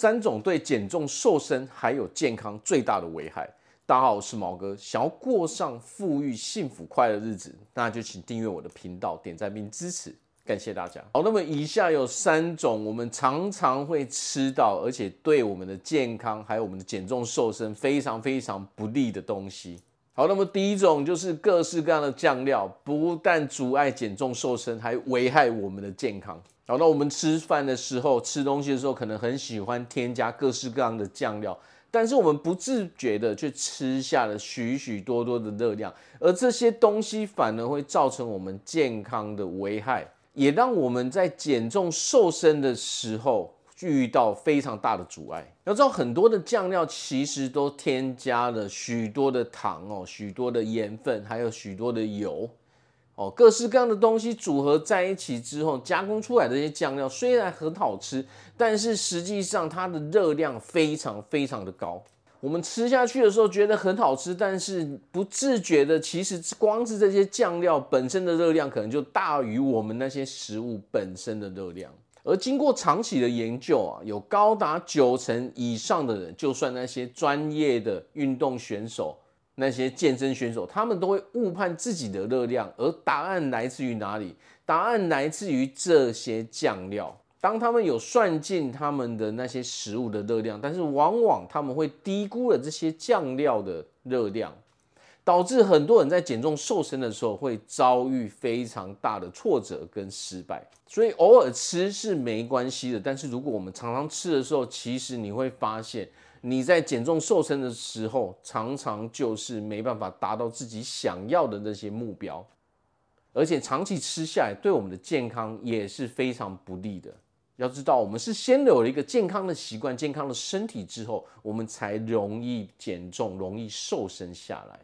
三种对减重、瘦身还有健康最大的危害。大家好，我是毛哥。想要过上富裕、幸福、快乐日子，那就请订阅我的频道，点赞并支持，感谢大家。好，那么以下有三种我们常常会吃到，而且对我们的健康还有我们的减重、瘦身非常非常不利的东西。好，那么第一种就是各式各样的酱料，不但阻碍减重瘦身，还危害我们的健康。好，那我们吃饭的时候、吃东西的时候，可能很喜欢添加各式各样的酱料，但是我们不自觉的却吃下了许许多多的热量，而这些东西反而会造成我们健康的危害，也让我们在减重瘦身的时候。遇到非常大的阻碍。要知道，很多的酱料其实都添加了许多的糖哦，许多的盐分，还有许多的油哦，各式各样的东西组合在一起之后，加工出来的这些酱料虽然很好吃，但是实际上它的热量非常非常的高。我们吃下去的时候觉得很好吃，但是不自觉的，其实光是这些酱料本身的热量可能就大于我们那些食物本身的热量。而经过长期的研究啊，有高达九成以上的人，就算那些专业的运动选手、那些健身选手，他们都会误判自己的热量。而答案来自于哪里？答案来自于这些酱料。当他们有算进他们的那些食物的热量，但是往往他们会低估了这些酱料的热量。导致很多人在减重瘦身的时候会遭遇非常大的挫折跟失败，所以偶尔吃是没关系的。但是如果我们常常吃的时候，其实你会发现你在减重瘦身的时候，常常就是没办法达到自己想要的那些目标，而且长期吃下来对我们的健康也是非常不利的。要知道，我们是先有了一个健康的习惯、健康的身体之后，我们才容易减重、容易瘦身下来。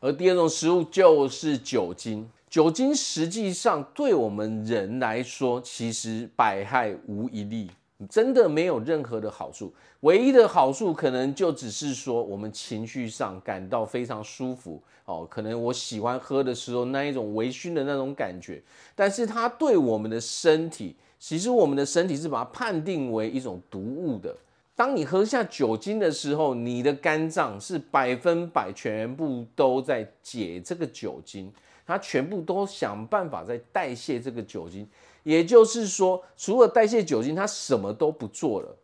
而第二种食物就是酒精。酒精实际上对我们人来说，其实百害无一利，真的没有任何的好处。唯一的好处可能就只是说，我们情绪上感到非常舒服哦。可能我喜欢喝的时候那一种微醺的那种感觉，但是它对我们的身体，其实我们的身体是把它判定为一种毒物的。当你喝下酒精的时候，你的肝脏是百分百全部都在解这个酒精，它全部都想办法在代谢这个酒精。也就是说，除了代谢酒精，它什么都不做了。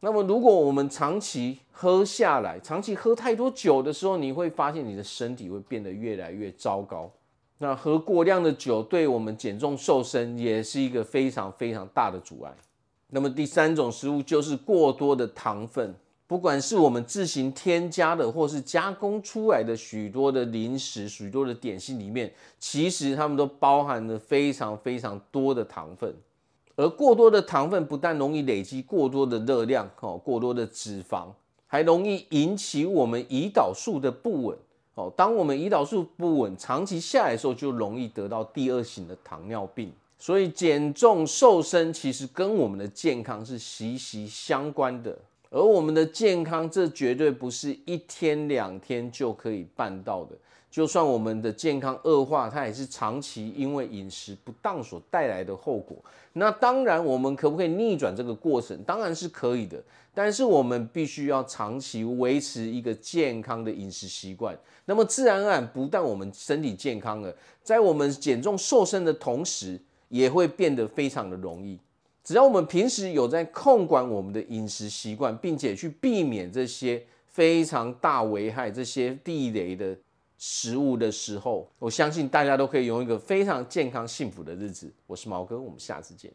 那么，如果我们长期喝下来，长期喝太多酒的时候，你会发现你的身体会变得越来越糟糕。那喝过量的酒，对我们减重瘦身也是一个非常非常大的阻碍。那么第三种食物就是过多的糖分，不管是我们自行添加的，或是加工出来的许多的零食、许多的点心里面，其实它们都包含了非常非常多的糖分。而过多的糖分不但容易累积过多的热量，哦，过多的脂肪，还容易引起我们胰岛素的不稳。哦，当我们胰岛素不稳，长期下来的时候，就容易得到第二型的糖尿病。所以减重瘦身其实跟我们的健康是息息相关的，而我们的健康这绝对不是一天两天就可以办到的。就算我们的健康恶化，它也是长期因为饮食不当所带来的后果。那当然，我们可不可以逆转这个过程？当然是可以的，但是我们必须要长期维持一个健康的饮食习惯。那么自然而然，不但我们身体健康了，在我们减重瘦身的同时，也会变得非常的容易。只要我们平时有在控管我们的饮食习惯，并且去避免这些非常大危害、这些地雷的食物的时候，我相信大家都可以拥有一个非常健康幸福的日子。我是毛哥，我们下次见。